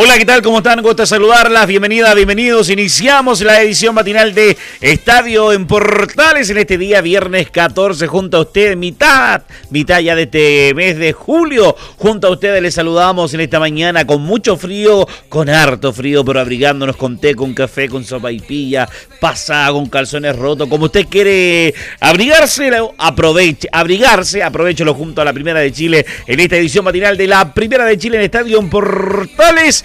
Hola, ¿qué tal? ¿Cómo están? Gusto saludarlas. Bienvenidas, bienvenidos. Iniciamos la edición matinal de Estadio en Portales en este día, viernes 14, junto a usted, mitad, mitad ya de este mes de julio. Junto a ustedes les saludamos en esta mañana con mucho frío, con harto frío, pero abrigándonos con té, con café, con sopa y pilla, pasada, con calzones rotos. Como usted quiere abrigarse, aproveche, abrigarse, aprovechelo junto a la Primera de Chile en esta edición matinal de la Primera de Chile en Estadio en Portales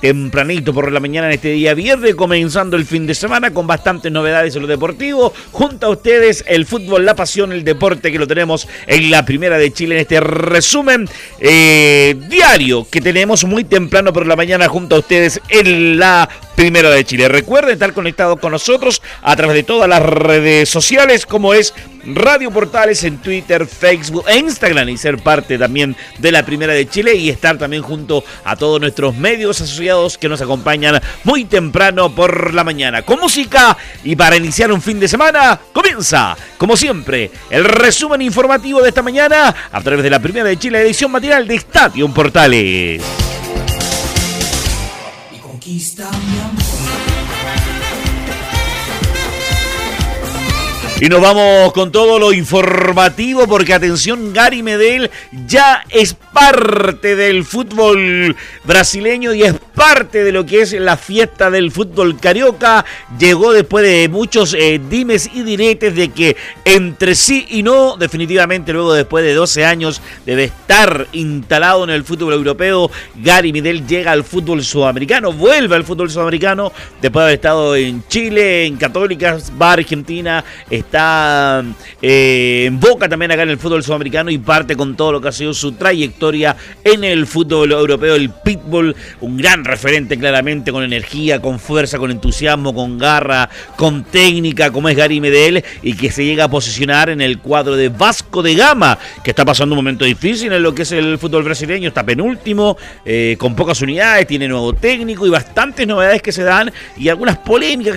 tempranito por la mañana en este día viernes, comenzando el fin de semana con bastantes novedades en lo deportivo. Junto a ustedes, el fútbol, la pasión, el deporte que lo tenemos en la primera de Chile en este resumen eh, diario que tenemos muy temprano por la mañana junto a ustedes en la primera de Chile. Recuerden estar conectados con nosotros a través de todas las redes sociales como es Radio Portales en Twitter, Facebook e Instagram y ser parte también de la Primera de Chile y estar también junto a todos nuestros medios asociados que nos acompañan muy temprano por la mañana. Con música y para iniciar un fin de semana comienza, como siempre, el resumen informativo de esta mañana a través de la Primera de Chile edición matinal de Estadio Portales. Y conquista mi amor. Y nos vamos con todo lo informativo porque atención, Gary Medel ya es parte del fútbol brasileño y es parte de lo que es la fiesta del fútbol carioca. Llegó después de muchos eh, dimes y diretes de que entre sí y no, definitivamente luego después de 12 años debe estar instalado en el fútbol europeo, Gary Medel llega al fútbol sudamericano, vuelve al fútbol sudamericano después de haber estado en Chile, en Católicas, va a Argentina, está eh, en Boca también acá en el fútbol sudamericano y parte con todo lo que ha sido su trayectoria en el fútbol europeo, el pitbull, un gran referente claramente con energía, con fuerza, con entusiasmo, con garra, con técnica, como es Gary Medel, y que se llega a posicionar en el cuadro de Vasco de Gama, que está pasando un momento difícil en lo que es el fútbol brasileño, está penúltimo, eh, con pocas unidades, tiene nuevo técnico y bastantes novedades que se dan y algunas polémicas,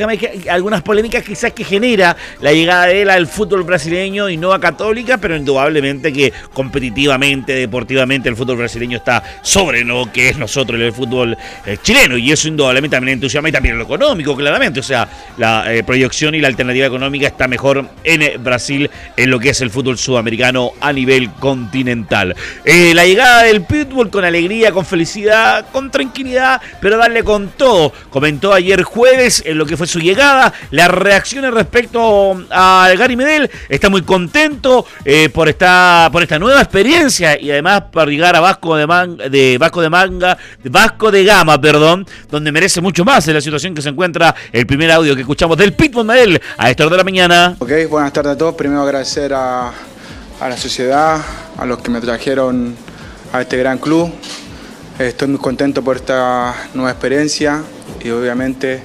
algunas polémicas quizás que genera la llegada de él al fútbol brasileño y no a Católica, pero indudablemente que competitivamente, deportivamente, el fútbol brasileño está sobre lo que es nosotros el fútbol eh, chileno. Y eso indudablemente también entusiasma y también lo económico, claramente. O sea, la eh, proyección y la alternativa económica está mejor en eh, Brasil en lo que es el fútbol sudamericano a nivel continental. la llegada del pitbull con alegría, con felicidad, con tranquilidad, pero darle con todo. Comentó ayer jueves en lo que fue su llegada, las reacciones respecto a Gary Medel. Está muy contento eh, por, esta, por esta nueva experiencia y además para llegar a Vasco de, de Vasco de Manga, Vasco de Gama, perdón, donde merece mucho más en la situación que se encuentra el primer audio que escuchamos del Pitbull Medel a esta hora de la mañana. Ok, buenas tardes a todos. Primero agradecer a, a la sociedad, a los que me trajeron a este gran club. Estoy muy contento por esta nueva experiencia y obviamente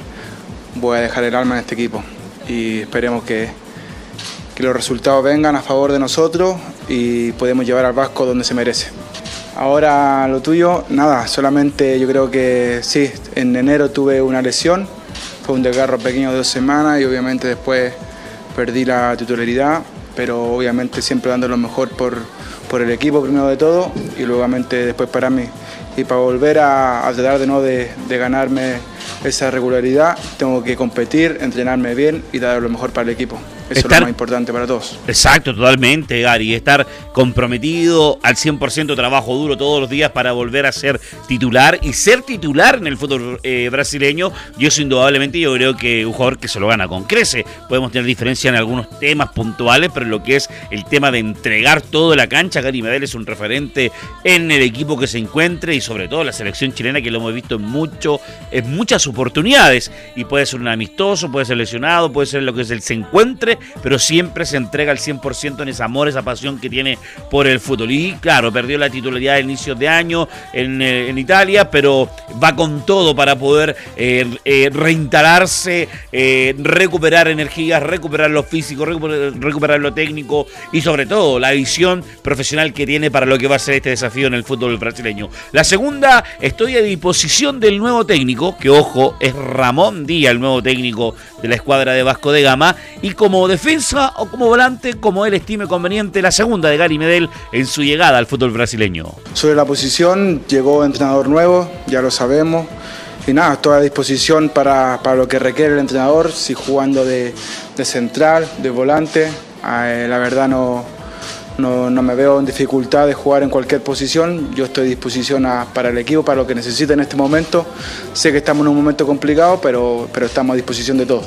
voy a dejar el alma en este equipo y esperemos que, que los resultados vengan a favor de nosotros y podemos llevar al Vasco donde se merece. Ahora lo tuyo, nada, solamente yo creo que sí, en enero tuve una lesión, fue un desgarro pequeño de dos semanas y obviamente después perdí la titularidad, pero obviamente siempre dando lo mejor por, por el equipo primero de todo y luego después para mí. Y para volver a, tratar de, no de, de ganarme esa regularidad, tengo que competir, entrenarme bien y dar lo mejor para el equipo. Eso es lo más importante para todos. Exacto, totalmente, Gary. Estar comprometido al 100% trabajo duro todos los días para volver a ser titular y ser titular en el fútbol eh, brasileño. Yo, indudablemente, yo creo que un jugador que se lo gana con crece. Podemos tener diferencia en algunos temas puntuales, pero lo que es el tema de entregar todo la cancha, Gary Medel es un referente en el equipo que se encuentre y sobre todo la selección chilena que lo hemos visto en, mucho, en muchas oportunidades. Y puede ser un amistoso, puede ser lesionado, puede ser lo que es el se encuentre pero siempre se entrega al 100% en ese amor, esa pasión que tiene por el fútbol. Y claro, perdió la titularidad de inicio de año en, eh, en Italia, pero va con todo para poder eh, eh, reinstalarse, recuperar energías, recuperar lo físico, recuperar, lo técnico y sobre todo la visión profesional que tiene para lo que va a ser este desafío en el fútbol brasileño. La segunda, estoy a disposición del nuevo técnico, que ojo, es Ramón Díaz, el nuevo técnico de la escuadra de Vasco de Gama, y como defensa o como volante, como él estime conveniente, la segunda de Gary Medel en su llegada al fútbol brasileño. Sobre la posición, llegó entrenador nuevo, ya lo sabemos. Y nada, estoy a disposición para, lo que requiere el entrenador, si jugando de, central, de volante. Eh, la verdad no, no, me veo en dificultad de jugar en cualquier posición. Yo estoy a disposición para el equipo, para lo que necesite en este momento. Sé que estamos en un momento complicado, pero, pero estamos a disposición de todo.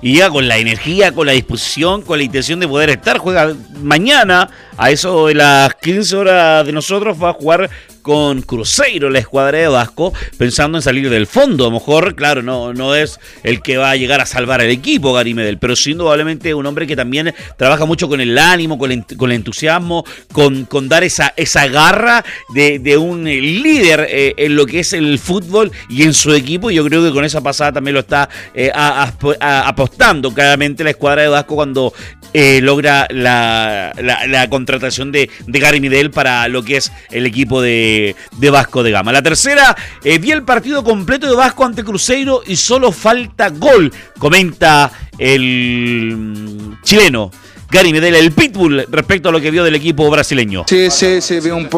Y ya con la energía, con la disposición, con la intención de poder estar, juega mañana a eso de las 15 horas de nosotros, va a jugar con Cruzeiro, la escuadra de Vasco, pensando en salir del fondo. A lo mejor, claro, no, no es el que va a llegar a salvar al equipo, Gary Medel, pero sí indudablemente un hombre que también trabaja mucho con el ánimo, con el, con el entusiasmo, con, con, dar esa, esa garra de, un líder eh, en lo que es el fútbol y en su equipo. Yo creo que con esa pasada también lo está eh, apostando claramente la escuadra de Vasco cuando eh, logra la, la, contratación de, de Gary Medel para lo que es el equipo de de, Vasco de Gama. La tercera, eh, vi el partido completo de Vasco ante Cruzeiro y solo falta gol, comenta el mm, chileno. Gary Medela, el Pitbull, respecto a lo que vio del equipo brasileño. Sí, sí, sí, vi, un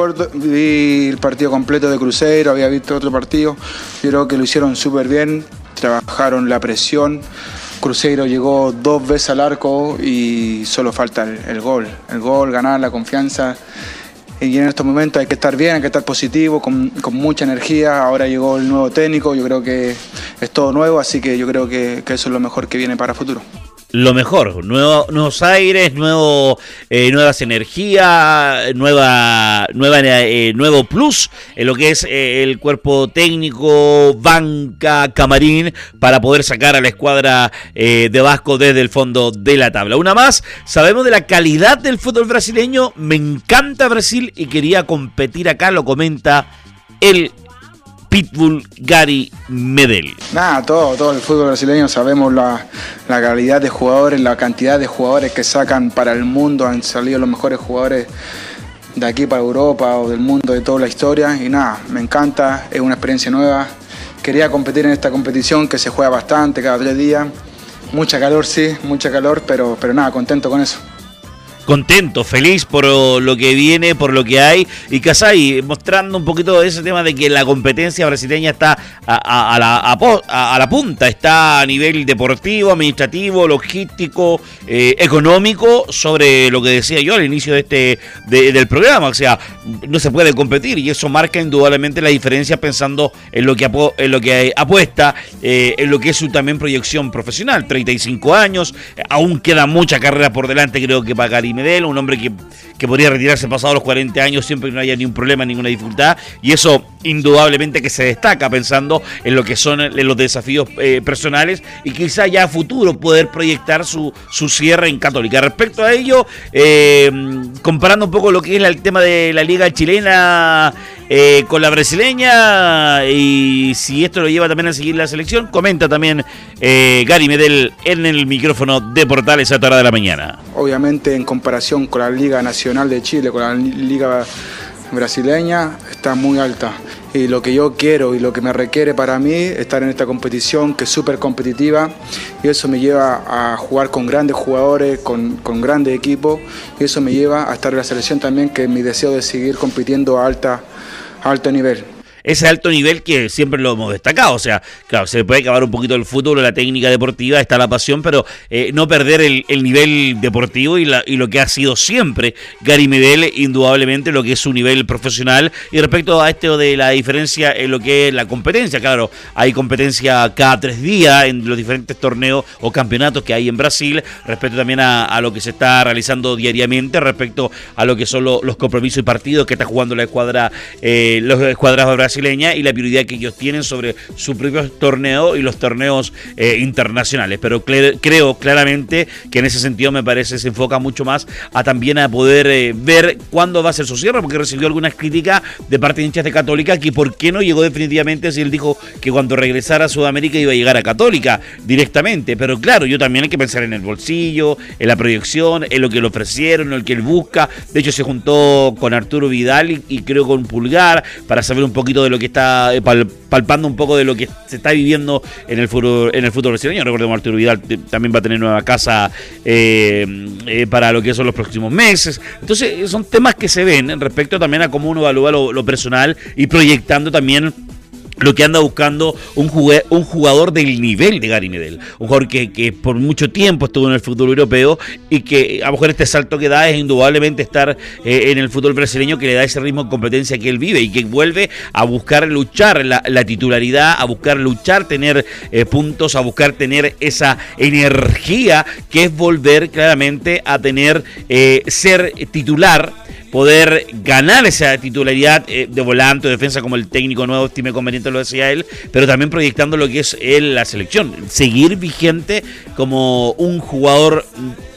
el partido completo de Cruzeiro, había visto otro partido, creo que lo hicieron súper bien, trabajaron la presión, Cruzeiro llegó dos veces al arco y solo falta el gol, el gol, ganar la confianza y en estos momentos hay que estar bien, hay que estar positivo, con, mucha energía. Ahora llegó el nuevo técnico, yo creo que es todo nuevo, así que yo creo que, que eso es lo mejor que viene para el futuro lo mejor, nuevos aires, nuevo, eh, nuevas energías, nueva, nueva, eh, nuevo plus en lo que es eh, el cuerpo técnico, banca, camarín, para poder sacar a la escuadra de Vasco desde el fondo de la tabla. Una más, sabemos de la calidad del fútbol brasileño, me encanta Brasil y quería competir acá, lo comenta el Pitbull Gary Medel. Nada, todo, todo el fútbol brasileño sabemos la, calidad de jugadores, la cantidad de jugadores que sacan para el mundo, han salido los mejores jugadores de aquí para Europa o del mundo de toda la historia y nada, me encanta, es una experiencia nueva. Quería competir en esta competición que se juega bastante cada tres días. Mucha calor, sí, mucha calor, pero, pero nada, contento con eso contento, feliz por lo que viene, por lo que hay. Y Casay mostrando un poquito ese tema de que la competencia brasileña está a, la, a, la, punta, está a nivel deportivo, administrativo, logístico, eh, económico, sobre lo que decía yo al inicio de este del programa. O sea, no se puede competir y eso marca indudablemente la diferencia pensando en lo que, en lo que apuesta, eh, en lo que es su también proyección profesional. 35 años, aún queda mucha carrera por delante, creo que para Karim Medel, un hombre que, que podría retirarse pasado los 40 años siempre que no haya ningún problema, ninguna dificultad, y eso indudablemente que se destaca pensando en lo que son los desafíos eh, personales y quizá ya a futuro poder proyectar su, su cierre en Católica. Respecto a ello, eh, comparando un poco lo que es el tema de la liga chilena eh, con la brasileña y si esto lo lleva también a seguir la selección, comenta también Gary Medel en el micrófono de Portales a hora de la mañana. Obviamente en comparación con la Liga Nacional de Chile, con la Liga brasileña, está muy alta y lo que yo quiero y lo que me requiere para mí estar en esta competición que es súper competitiva y eso me lleva a jugar con grandes jugadores, con, con grandes equipos y eso me lleva a estar en la selección también que es mi deseo de seguir compitiendo a, alta, alto nivel ese alto nivel que siempre lo hemos destacado. O sea, claro, se puede acabar un poquito el fútbol, la técnica deportiva, está la pasión, pero eh, no perder el, nivel deportivo y, lo que ha sido siempre Gary Medel, indudablemente lo que es su nivel profesional. Y respecto a esto de la diferencia en lo que es la competencia, claro, hay competencia cada tres días en los diferentes torneos o campeonatos que hay en Brasil, respecto también a, lo que se está realizando diariamente, respecto a lo que son los compromisos y partidos que está jugando la escuadra, eh, los escuadras brasileños brasileña y la prioridad que ellos tienen sobre su propio torneo y los torneos eh, internacionales. Pero creo claramente que en ese sentido me parece se enfoca mucho más a también a poder eh, ver cuándo va a ser su cierre, porque recibió algunas críticas de parte de hinchas de Católica que por qué no llegó definitivamente si él dijo que cuando regresara a Sudamérica iba a llegar a Católica directamente. Pero claro, yo también hay que pensar en el bolsillo, en la proyección, en lo que le ofrecieron, en lo que él busca. De hecho, se juntó con Arturo Vidal y, creo con Pulgar para saber un poquito de lo que está eh, palpando un poco de lo que se está viviendo en el fútbol, en el fútbol brasileño. Recordemos Arturo Vidal también va a tener nueva casa eh, eh, para lo que son los próximos meses. Entonces, son temas que se ven respecto también a cómo uno evalúa lo personal y proyectando también lo que anda buscando un un jugador del nivel de Gary Medel, un jugador que, por mucho tiempo estuvo en el fútbol europeo y que a lo mejor este salto que da es indudablemente estar eh, en el fútbol brasileño que le da ese ritmo de competencia que él vive y que vuelve a buscar luchar la, titularidad, a buscar luchar, tener eh, puntos, a buscar tener esa energía que es volver claramente a tener, eh, ser titular poder ganar esa titularidad eh, de volante o defensa como el técnico nuevo estime conveniente, lo decía él, pero también proyectando lo que es él, la selección. Seguir vigente como un jugador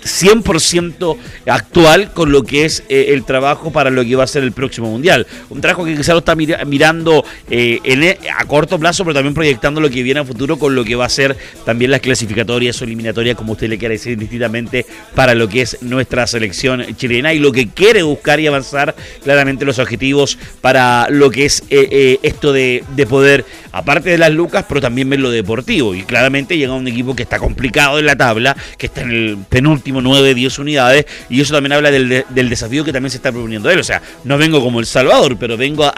100% actual con lo que es eh, el trabajo para lo que va a ser el próximo mundial. Un trabajo que quizá lo está mirando eh, e, a corto plazo, pero también proyectando lo que viene a futuro con lo que va a ser también las clasificatorias o eliminatorias, como usted le quiera decir distintamente, para lo que es nuestra selección chilena y lo que quiere buscar y avanzar claramente los objetivos para lo que es eh, esto de, de poder, aparte de las lucas, pero también ver lo deportivo. Y claramente llega un equipo que está complicado en la tabla, que está en el penúltimo 9, 10 unidades, y eso también habla del, desafío que también se está proponiendo él. O sea, no vengo como El Salvador, pero vengo a,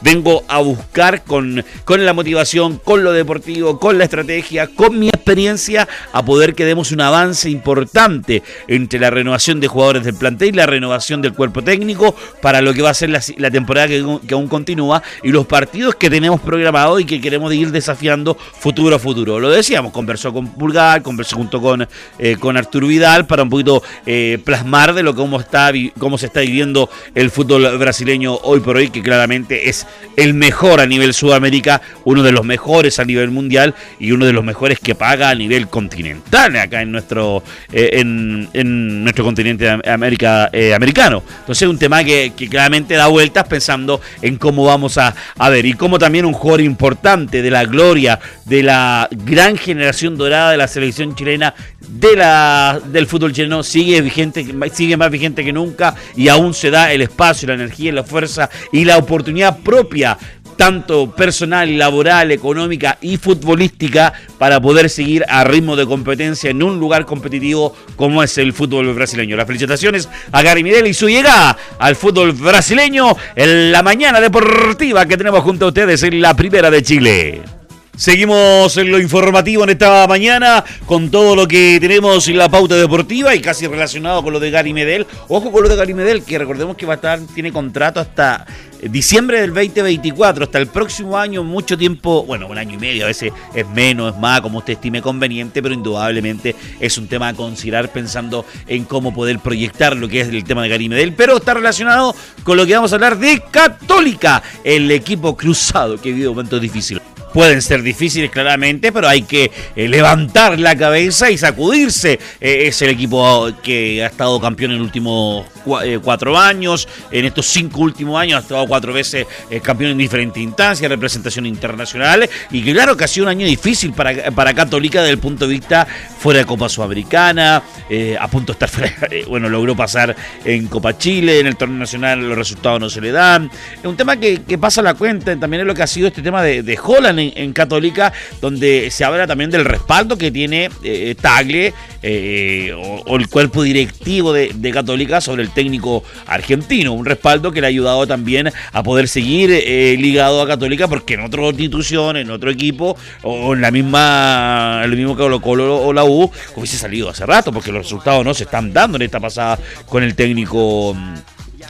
vengo a buscar con, con la motivación, con lo deportivo, con la estrategia, con mi experiencia, a poder que demos un avance importante entre la renovación de jugadores del plantel y la renovación del cuerpo técnico para lo que va a ser la, temporada que, aún continúa y los partidos que tenemos programados y que queremos ir desafiando futuro a futuro. Lo decíamos, conversó con Pulgar, conversó junto con, eh, con Arturo Para un poquito eh, plasmar de lo cómo está cómo se está viviendo el fútbol brasileño hoy por hoy, que claramente es el mejor a nivel Sudamérica, uno de los mejores a nivel mundial y uno de los mejores que paga a nivel continental acá en nuestro eh, en, nuestro continente América eh, americano. Entonces es un tema que, claramente da vueltas pensando en cómo vamos a, a ver y cómo también un jugador importante de la gloria de la gran generación dorada de la selección chilena de la del fútbol chileno sigue vigente, sigue más vigente que nunca y aún se da el espacio, la energía, la fuerza y la oportunidad propia tanto personal, laboral, económica y futbolística para poder seguir a ritmo de competencia en un lugar competitivo como es el fútbol brasileño. Las felicitaciones a Gary Midel y su llegada al fútbol brasileño en la mañana deportiva que tenemos junto a ustedes en la primera de Chile. Seguimos en lo informativo en esta mañana con todo lo que tenemos en la pauta deportiva y casi relacionado con lo de Gary Medel. Ojo con lo de Gary Medel, que recordemos que va a estar, tiene contrato hasta diciembre del 2024, hasta el próximo año, mucho tiempo, bueno, un año y medio, a veces es menos, es más, como usted estime conveniente, pero indudablemente es un tema a considerar pensando en cómo poder proyectar lo que es el tema de Gary Medel, pero está relacionado con lo que vamos a hablar de Católica, el equipo cruzado que vive momentos difíciles pueden ser difíciles claramente, pero hay que eh, levantar la cabeza y sacudirse. Eh, es el equipo que ha estado campeón en los últimos eh, cuatro años, en estos cinco últimos años ha estado cuatro veces campeón en diferentes instancias, representación internacional, y claro que ha sido un año difícil para, para Católica desde el punto de vista fuera de Copa Sudamericana, a punto de estar fuera, bueno, logró pasar en Copa Chile, en el torneo nacional los resultados no se le dan. Es un tema que, pasa la cuenta, también es lo que ha sido este tema de, de Holland en, Católica, donde se habla también del respaldo que tiene eh, Tagle eh, o, el cuerpo directivo de, Católica sobre el técnico argentino. Un respaldo que le ha ayudado también a poder seguir eh, ligado a Católica, porque en otra institución, en otro equipo, o en la misma, el mismo Colo Colo o la U, hubiese salido hace rato, porque los resultados no se están dando en esta pasada con el técnico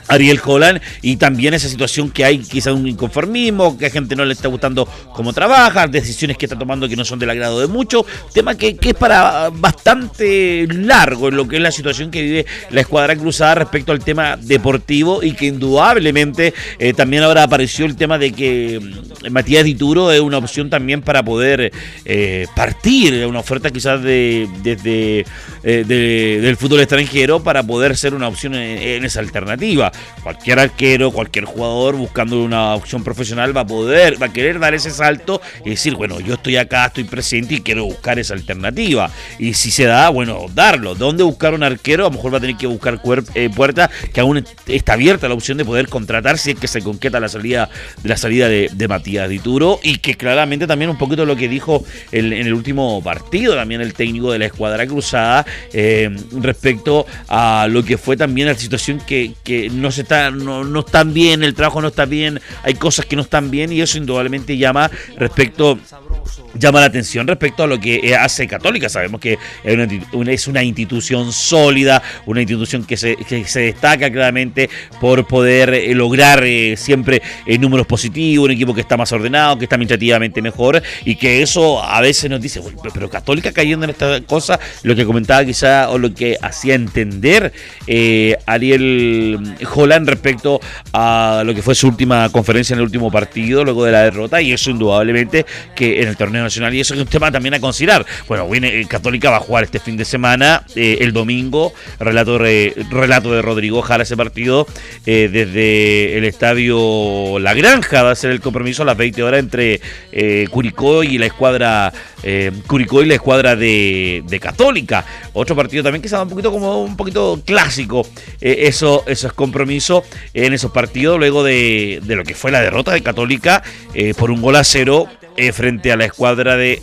Ariel Holland y también esa situación que hay quizá un inconformismo, que a gente no le está gustando cómo trabaja, decisiones que está tomando que no son del agrado de muchos, tema que, es para bastante largo en lo que es la situación que vive la escuadra cruzada respecto al tema deportivo y que indudablemente eh, también ahora apareció el tema de que mm, Matías Dituro es una opción también para poder eh, partir, una oferta quizás de, desde eh, del fútbol extranjero para poder ser una opción en esa alternativa cualquier arquero, cualquier jugador buscando una opción profesional va a poder, va a querer dar ese salto y decir, bueno, yo estoy acá, estoy presente y quiero buscar esa alternativa. Y si se da, bueno, darlo. ¿Dónde buscar un arquero? A lo mejor va a tener que buscar eh, puerta que aún está abierta la opción de poder contratar si es que se conqueta la salida de la salida de, Matías Dituro y que claramente también un poquito lo que dijo en el último partido también el técnico de la escuadra cruzada eh, respecto a lo que fue también la situación que, que se está, no, no están bien, el trabajo no está bien, hay cosas que no están bien y eso indudablemente llama respecto llama la atención respecto a lo que eh, hace Católica. Sabemos que es una, institución sólida, una institución que se, se destaca claramente por poder eh, lograr eh, siempre números positivos, un equipo que está más ordenado, que está administrativamente mejor y que eso a veces nos dice, pero Católica cayendo en esta cosa, lo que comentaba quizá o lo que hacía entender Ariel Holland respecto a lo que fue su última conferencia en el último partido, luego de la derrota, y eso indudablemente que en el torneo nacional, y eso es un tema también a considerar. Bueno, viene eh, Católica va a jugar este fin de semana, eh, el domingo, relato, relato de Rodrigo Jara ese partido, eh, desde el estadio La Granja va a ser el compromiso a las 20 horas entre Curicó y la escuadra Curicó y la escuadra de, Católica. Otro partido también que se da un poquito como un poquito clásico, eso, esos en esos partidos, luego de, de, lo que fue la derrota de Católica por un gol a cero eh, frente a la escuadra de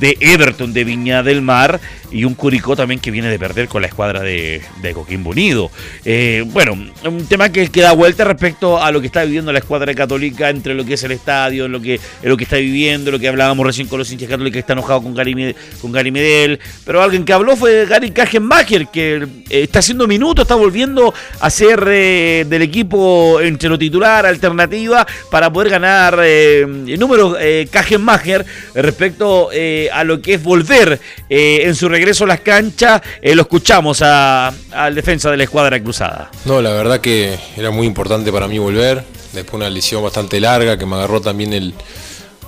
de Everton de Viña del Mar y un Curicó también que viene de perder con la escuadra de, de Coquimbo Unido. Eh, bueno, un tema que, da vuelta respecto a lo que está viviendo la escuadra católica entre lo que es el estadio, lo que, lo que está viviendo, lo que hablábamos recién con los hinchas católicos que está enojado con Gary, con Gary Medel, pero alguien que habló fue Gary Kagenbacher, que eh, está haciendo minutos, está volviendo a ser eh, del equipo entre lo titular, alternativa, para poder ganar el número Kagenbacher respecto a lo que es volver eh, en su regreso a las canchas. Eh, lo escuchamos al defensa de la escuadra cruzada. No, la verdad que era muy importante para mí volver. Después una lesión bastante larga que me agarró también el,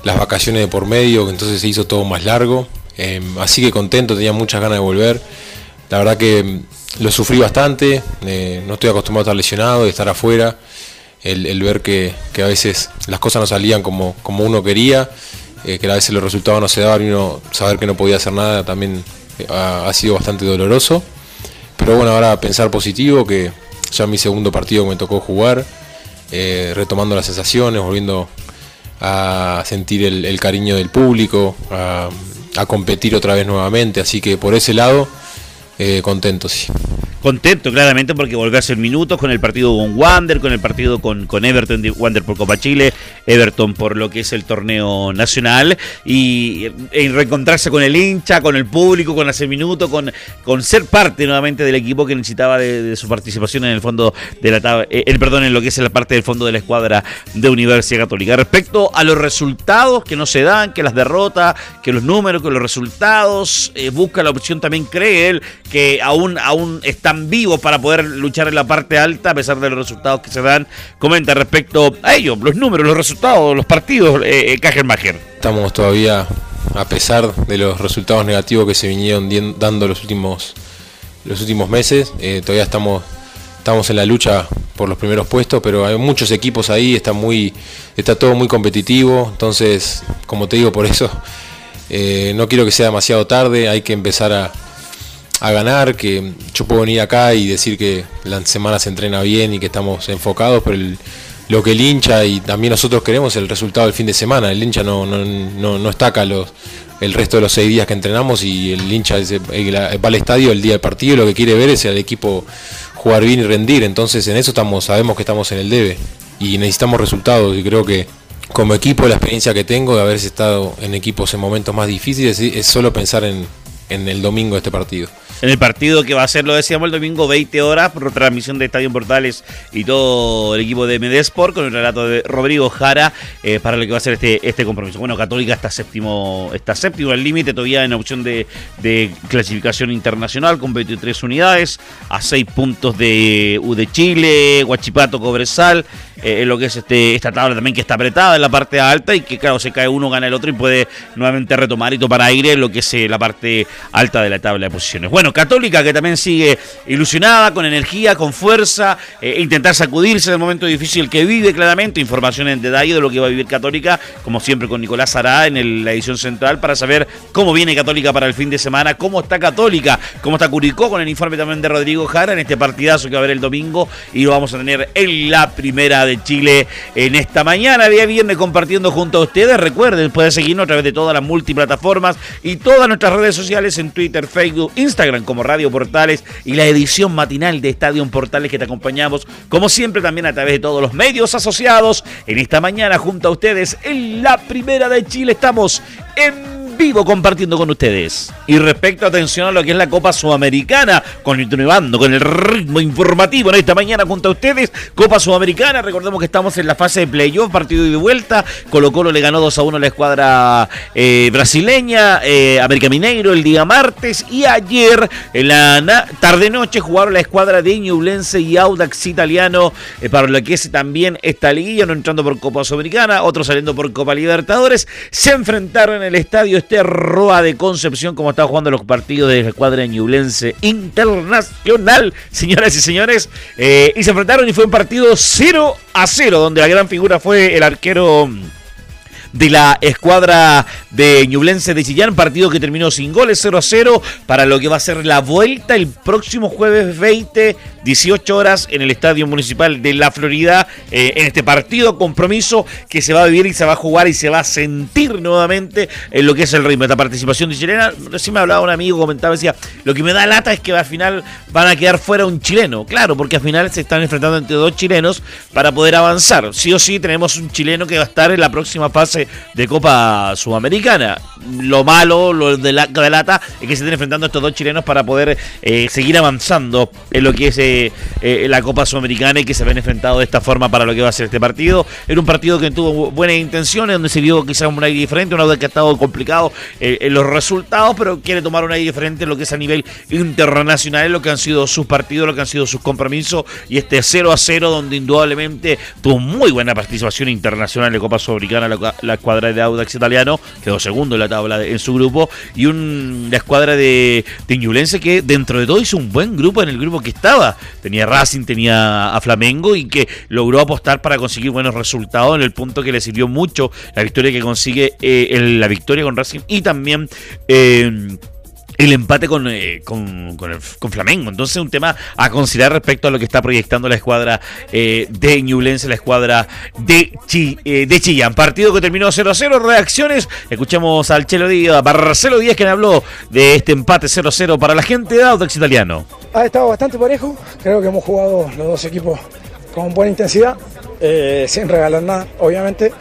las vacaciones de por medio, que entonces se hizo todo más largo. Em, así que contento, tenía muchas ganas de volver. La verdad que em, lo sufrí bastante, eh, no estoy acostumbrado a estar lesionado, de estar afuera, el, ver que, a veces las cosas no salían como, como uno quería eh, que a veces los resultados no se daban y uno saber que no podía hacer nada también eh, ha, sido bastante doloroso. Pero bueno, ahora pensar positivo, que ya mi segundo partido me tocó jugar, eh, retomando las sensaciones, volviendo a sentir el, cariño del público, a, competir otra vez nuevamente, así que por ese lado, contento, sí. Contento claramente porque volvió a hacer minutos con el partido con Wander, con el partido con, con Everton, Wander por Copa Chile, Everton por lo que es el torneo nacional y, reencontrarse con el hincha, con el público, con hacer minutos, con, con ser parte nuevamente del equipo que necesitaba de, su participación en el fondo de la eh, el perdón, en lo que es la parte del fondo de la escuadra de Universidad Católica. Respecto a los resultados que no se dan, que las derrotas, que los números, que los resultados, eh, busca la opción también cree él que aún, aún está vivos para poder luchar en la parte alta a pesar de los resultados que se dan. Comenta respecto a ello, los números, los resultados, los partidos, eh, eh Estamos todavía, a pesar de los resultados negativos que se vinieron dando los últimos, los últimos meses, eh, todavía estamos, estamos en la lucha por los primeros puestos, pero hay muchos equipos ahí, está, muy, está todo muy competitivo, entonces, como te digo, por eso eh, no quiero que sea demasiado tarde, hay que empezar a a ganar, que yo puedo venir acá y decir que la semana se entrena bien y que estamos enfocados, pero lo que el hincha y también nosotros queremos es el resultado del fin de semana. El hincha no, no, no, no estaca los, el resto de los seis días que entrenamos y el hincha va al estadio el día del partido lo que quiere ver es al equipo jugar bien y rendir. Entonces en eso estamos, sabemos que estamos en el debe y necesitamos resultados y creo que como equipo la experiencia que tengo de haber estado en equipos en momentos más difíciles es solo pensar en, en el domingo de este partido. En el partido que va a ser, lo decíamos el domingo, 20 horas, por transmisión de Estadio Portales y todo el equipo de Medesport, con el relato de Rodrigo Jara, eh, para lo que va a ser este, este compromiso. Bueno, Católica está séptimo, está séptimo al límite, todavía en opción de, clasificación internacional, con 23 unidades, a 6 puntos de U de Chile, Guachipato, Cobresal, eh, en lo que es este, esta tabla también que está apretada en la parte alta y que claro, se cae uno, gana el otro y puede nuevamente retomar y tomar aire en lo que es eh, la parte alta de la tabla de posiciones. Católica que también sigue ilusionada, con energía, con fuerza, eh, intentar sacudirse del momento difícil que vive claramente, información en detalle de lo que va a vivir Católica, como siempre con Nicolás Ará en la edición central para saber cómo viene Católica para el fin de semana, cómo está Católica, cómo está Curicó con el informe también de Rodrigo Jara en este partidazo que va a haber el domingo y lo vamos a tener en la primera de Chile en esta mañana, día viernes compartiendo junto a ustedes. Recuerden, pueden seguirnos a través de todas las multiplataformas y todas nuestras redes sociales en Twitter, Facebook, Instagram como Radio Portales y la edición matinal de Estadio Portales que te acompañamos como siempre también a través de todos los medios asociados en esta mañana junto a ustedes en la primera de Chile. Estamos en vivo compartiendo con ustedes. Y respecto, atención a lo que es la Copa Sudamericana, continuando con el ritmo informativo en esta mañana junto a ustedes, Copa Sudamericana, recordemos que estamos en la fase de playoff, partido de vuelta, Colo Colo le ganó 2 a 1 a la escuadra eh, brasileña, eh, América Mineiro el día martes y ayer en la tarde-noche jugaron la escuadra de Ñublense y Audax italiano eh, para lo que es también esta liguilla, uno entrando por Copa Sudamericana, otro saliendo por Copa Libertadores, se enfrentaron en el estadio este Roa de Concepción, como estaba jugando los partidos de la escuadra ñublense internacional, señoras y señores. Eh, y se enfrentaron y fue un partido 0 a 0, donde la gran figura fue el arquero de la escuadra de Ñublense de Chillán, partido que terminó sin goles 0 a 0 para lo que va a ser la vuelta el próximo jueves 20, 18 horas en el Estadio Municipal de la Florida, eh, en este partido compromiso que se va a vivir y se va a jugar y se va a sentir nuevamente en lo que es el ritmo esta participación de chilena. Recién me hablaba un amigo, comentaba, decía, lo que me da lata es que al final van a quedar fuera un chileno, claro, porque al final se están enfrentando entre dos chilenos para poder avanzar. Sí o sí tenemos un chileno que va a estar en la próxima fase de Copa Sudamericana. Lo malo, lo de la, de lata, es que se estén enfrentando estos dos chilenos para poder eh, seguir avanzando en lo que es eh, eh, la Copa Sudamericana y que se ven enfrentados de esta forma para lo que va a ser este partido. Era un partido que tuvo buenas intenciones, donde se vio quizás un aire diferente, una vez que ha estado complicado en los resultados, pero quiere tomar un aire diferente en lo que es a nivel internacional, lo que han sido sus partidos, lo que han sido sus compromisos, y este 0 a 0, donde indudablemente tuvo muy buena participación internacional la Copa Sudamericana, la escuadra de Audax italiano, quedó segundo en la tabla en su grupo, y un, la escuadra de, de que dentro de todo hizo un buen grupo en el grupo que estaba. Tenía Racing, tenía a Flamengo y que logró apostar para conseguir buenos resultados en el punto que le sirvió mucho la victoria que consigue, eh, la victoria con Racing y también... Eh, el empate con, eh, con, con, Flamengo. Entonces, un tema a considerar respecto a lo que está proyectando la escuadra de Ñublense, la escuadra de, eh, de Chillán. Partido que terminó 0 a 0. Reacciones. Escuchamos al Chelo Díaz, Marcelo Díaz, quien habló de este empate 0 a 0 para la gente de Audax Italiano. Ha estado bastante parejo. Creo que hemos jugado los dos equipos con buena intensidad, sin regalar nada, obviamente.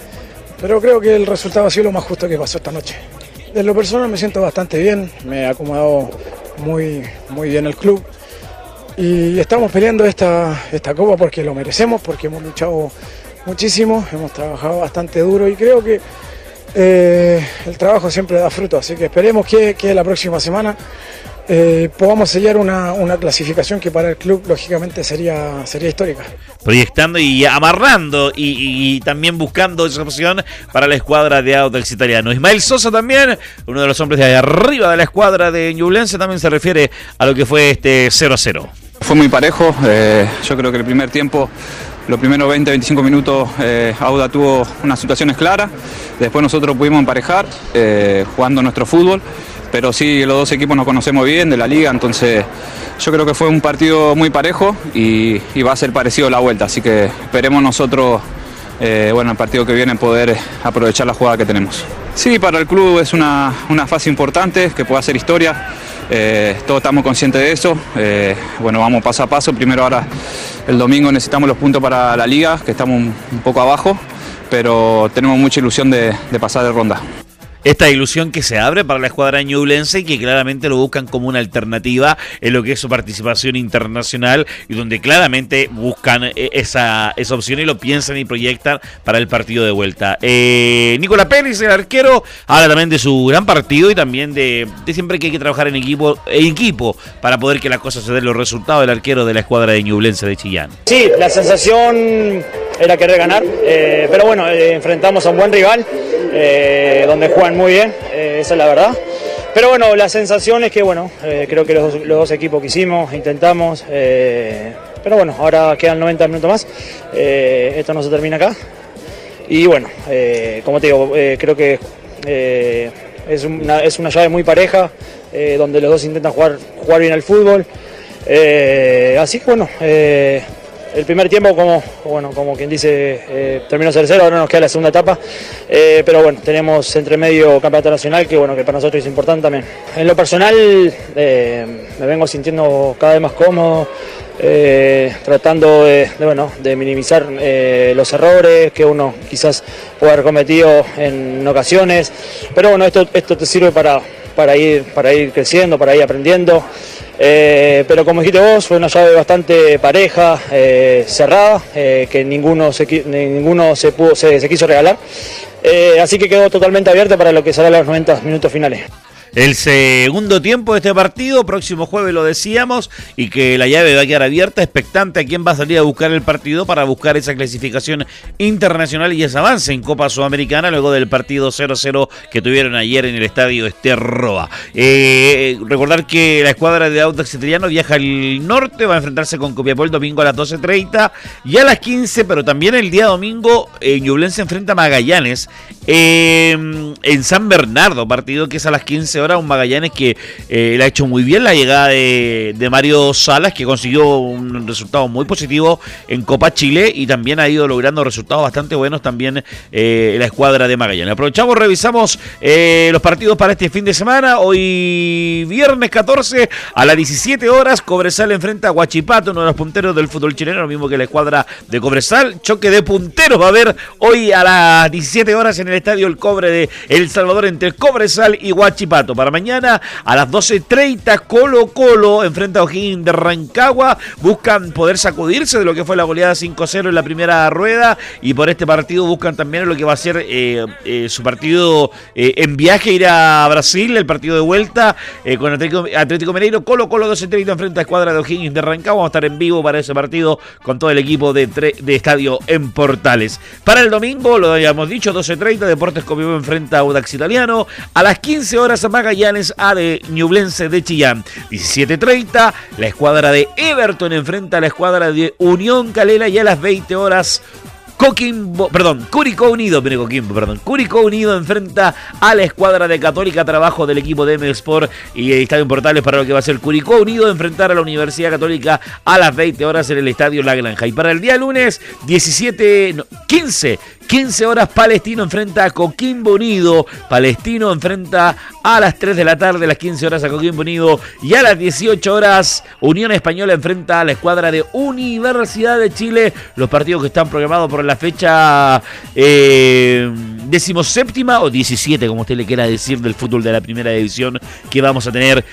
Pero creo que el resultado ha sido lo más justo que pasó esta noche. De lo personal me siento bastante bien, me he acomodado muy, muy bien el club y estamos peleando esta, esta copa porque lo merecemos, porque hemos luchado muchísimo, hemos trabajado bastante duro y creo que eh, el trabajo siempre da fruto, así que esperemos que, que la próxima semana eh, podamos sellar una, clasificación que para el club lógicamente sería, sería histórica. Proyectando y amarrando y, también buscando esa opción para la escuadra de Audax Italiano. Ismael Sosa también, uno de los hombres de arriba de la escuadra de Ñublense, también se refiere a lo que fue este 0 0. Fue muy parejo, eh, yo creo que el primer tiempo los primeros 20-25 minutos eh, Auda tuvo unas situaciones claras, después nosotros pudimos emparejar jugando nuestro fútbol pero sí los dos equipos nos conocemos bien de la liga, entonces yo creo que fue un partido muy parejo y, va a ser parecido la vuelta, así que esperemos nosotros, eh, bueno, el partido que viene poder aprovechar la jugada que tenemos. Sí, para el club es una, fase importante que puede hacer historia. Eh, todos estamos conscientes de eso. Eh, bueno, vamos paso a paso. Primero ahora el domingo necesitamos los puntos para la liga, que estamos un, poco abajo, pero tenemos mucha ilusión de pasar de ronda. Esta ilusión que se abre para la escuadra ñublense y que claramente lo buscan como una alternativa en lo que es su participación internacional y donde claramente buscan eh, esa, esa opción y lo piensan y proyectan para el partido de vuelta. Eh, Nicolás Pérez, el arquero, habla también de su gran partido y también de, siempre que hay que trabajar en equipo, en equipo para poder que las cosas se den los resultados del arquero de la escuadra de Ñublense de Chillán. Sí, la sensación era querer ganar, eh, pero bueno, enfrentamos a un buen rival donde juegan muy bien, esa es la verdad. Pero bueno, la sensación es que bueno, eh, creo que los, dos equipos que hicimos, intentamos, eh, pero bueno, ahora quedan 90 minutos más, eh, esto no se termina acá. Y bueno, como te digo, creo que es una, es, una, llave muy pareja, donde los dos intentan jugar, jugar bien al fútbol. así que bueno, el primer tiempo, como, bueno, como quien dice, eh, terminó 0-0, ahora nos queda la segunda etapa. Eh, pero bueno, tenemos entre medio campeonato nacional que bueno, que para nosotros es importante también. En lo personal eh, me vengo sintiendo cada vez más cómodo, tratando de, bueno, de minimizar los errores que uno quizás puede haber cometido en ocasiones. Pero bueno, esto, esto te sirve para, para, ir, para ir creciendo, para ir aprendiendo. Eh, pero como dijiste vos, fue una llave bastante pareja, eh, cerrada, eh, que ninguno se, ninguno se, pudo, se, quiso regalar. así que quedó totalmente abierta para lo que será los 90 minutos finales el segundo tiempo de este partido. Próximo jueves lo decíamos y que la llave va a quedar abierta, expectante a quién va a salir a buscar el partido para buscar esa clasificación internacional y ese avance en Copa Sudamericana luego del partido 0-0 que tuvieron ayer en el estadio Esterroa. Eh, recordar que la escuadra de Audax Italiano viaja al norte, va a enfrentarse con Copiapó el domingo a las 12.30 y a las 15, pero también el día domingo eh, se enfrenta a Magallanes eh, en San Bernardo, partido que es a las 15 ahora un Magallanes que eh, le ha hecho muy bien la llegada de, Mario Salas, que consiguió un resultado muy positivo en Copa Chile y también ha ido logrando resultados bastante buenos también eh, la escuadra de Magallanes. Aprovechamos, revisamos eh, los partidos para este fin de semana. Hoy viernes 14 a las 17 horas, Cobresal enfrenta a Huachipato, uno de los punteros del fútbol chileno, lo mismo que la escuadra de Cobresal. Choque de punteros va a haber hoy a las 17 horas en el estadio El Cobre de El Salvador entre Cobresal y Huachipato. Para mañana a las 12.30 Colo Colo enfrenta a O'Higgins de Rancagua. Buscan poder sacudirse de lo que fue la goleada 5-0 en la primera rueda y por este partido buscan también lo que va a ser eh, eh, su partido eh, en viaje, ir a Brasil, el partido de vuelta con Atlético, Atlético Mineiro. Colo Colo 12.30 enfrenta a Escuadra de O'Higgins de Rancagua. Vamos a estar en vivo para ese partido con todo el equipo de, de estadio en Portales. Para el domingo, lo habíamos dicho, 12.30 Deportes Copiapó enfrenta a Audax Italiano. A las 15 horas más Magallanes a de Ñublense de Chillán. 17.30, la escuadra de Everton enfrenta a la escuadra de Unión Calera y a las 20 horas Coquimbo, perdón, Curicó Unido, Coquimbo, perdón, Curicó Unido enfrenta a la escuadra de Católica, trabajo del equipo de M Sport y Estadio Portales para lo que va a ser Curicó Unido enfrentar a la Universidad Católica a las 20 horas en el Estadio La Granja. Y para el día lunes, 17, 15, 15 horas Palestino enfrenta a Coquimbo Unido, Palestino enfrenta a las 3 de la tarde, las 15 horas a Coquimbo Unido y a las 18 horas Unión Española enfrenta a la escuadra de Universidad de Chile, los partidos que están programados por la fecha eh, decimoséptima o 17, como usted le quiera decir, del fútbol de la primera división que vamos a tener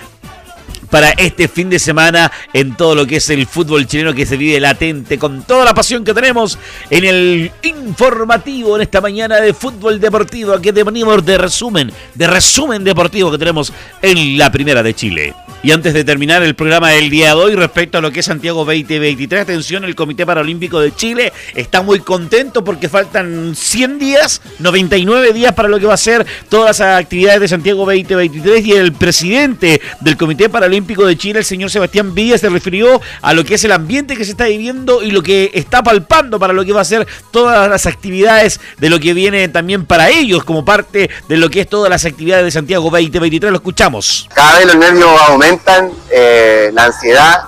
para este fin de semana en todo lo que es el fútbol chileno que se vive latente con toda la pasión que tenemos en el informativo en esta mañana de fútbol deportivo. Aquí venimos de resumen, de resumen deportivo que tenemos en la primera de Chile. Y antes de terminar el programa del día de hoy respecto a lo que es Santiago 2023, atención, el Comité Paralímpico de Chile está muy contento porque faltan 100 días, 99 días para lo que va a ser todas las actividades de Santiago 2023 y el presidente del Comité Paralímpico de Chile, el señor Sebastián Villa, se refirió a lo que es el ambiente que se está viviendo y lo que está palpando para lo que va a ser todas las actividades de lo que viene también para ellos como parte de lo que es todas las actividades de Santiago 2023. Lo escuchamos. Cada vez los nervios aumentan eh, la ansiedad,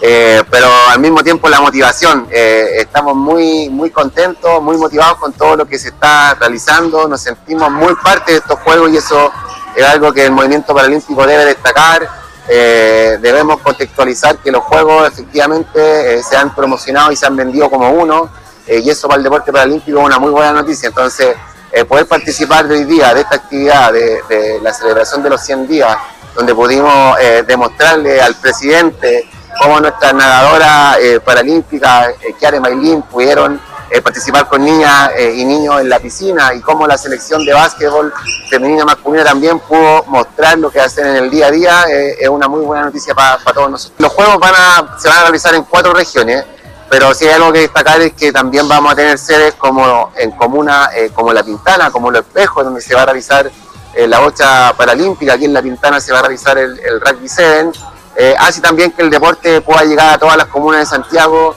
eh, pero al mismo tiempo la motivación. Eh, estamos muy, muy contentos, muy motivados con todo lo que se está realizando, nos sentimos muy parte de estos juegos y eso es algo que el movimiento paralímpico debe destacar. Debemos contextualizar que los juegos efectivamente se han promocionado y se han vendido como uno, y eso para el deporte paralímpico es una muy buena noticia. Entonces, eh, poder participar de hoy día de esta actividad, de, la celebración de los 100 días, donde pudimos eh, demostrarle al presidente cómo nuestras nadadoras eh, paralímpicas, eh, Kiare Maylin, pudieron participar con niñas y niños en la piscina y cómo la selección de básquetbol femenina masculina también pudo mostrar lo que hacen en el día a día, es una muy buena noticia para todos nosotros. Los juegos van a, se van a realizar en cuatro regiones. Pero sí hay algo que destacar es que también vamos a tener sedes como en comuna, eh, como La Pintana, como Los Espejos, donde se va a realizar eh, la bocha paralímpica, aquí en La Pintana se va a realizar el, Rugby 7, eh, así también que el deporte pueda llegar a todas las comunas de Santiago,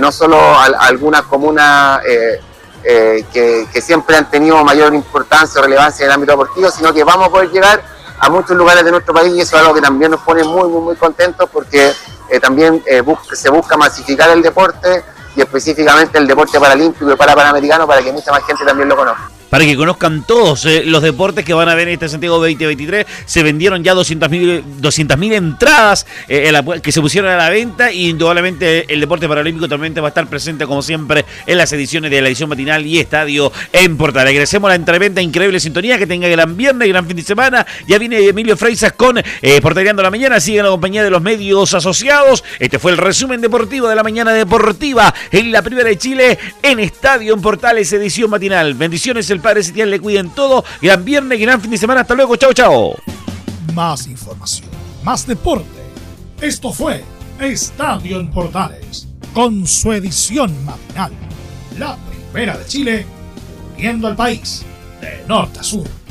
no solo a, algunas comunas que, que, siempre han tenido mayor importancia o relevancia en el ámbito deportivo, sino que vamos a poder llegar a muchos lugares de nuestro país y eso es algo que también nos pone muy, muy, muy contentos porque eh, también eh, se busca masificar el deporte y específicamente el deporte paralímpico y para panamericano para que mucha más gente también lo conozca para que conozcan todos eh, los deportes que van a ver en este Santiago 2023. Se vendieron ya 200.000 200 entradas eh, que se pusieron a la venta y indudablemente el deporte paralímpico también va a estar presente como siempre en las ediciones de la edición matinal y estadio en Portal. Agradecemos la entreventa, increíble sintonía, que tenga gran viernes, gran fin de semana. Ya viene Emilio Freisas con eh, Portaleando la Mañana, sigue en la compañía de los medios asociados. Este fue el resumen deportivo de la mañana deportiva en la Primera de Chile en Estadio en Portales, edición matinal. Bendiciones el Padre Setial le cuiden todo. Gran viernes, gran fin de semana. Hasta luego. Chao, chao. Más información, más deporte. Esto fue Estadio en Portales, con su edición matinal. La primera de Chile, viendo al país de norte a sur.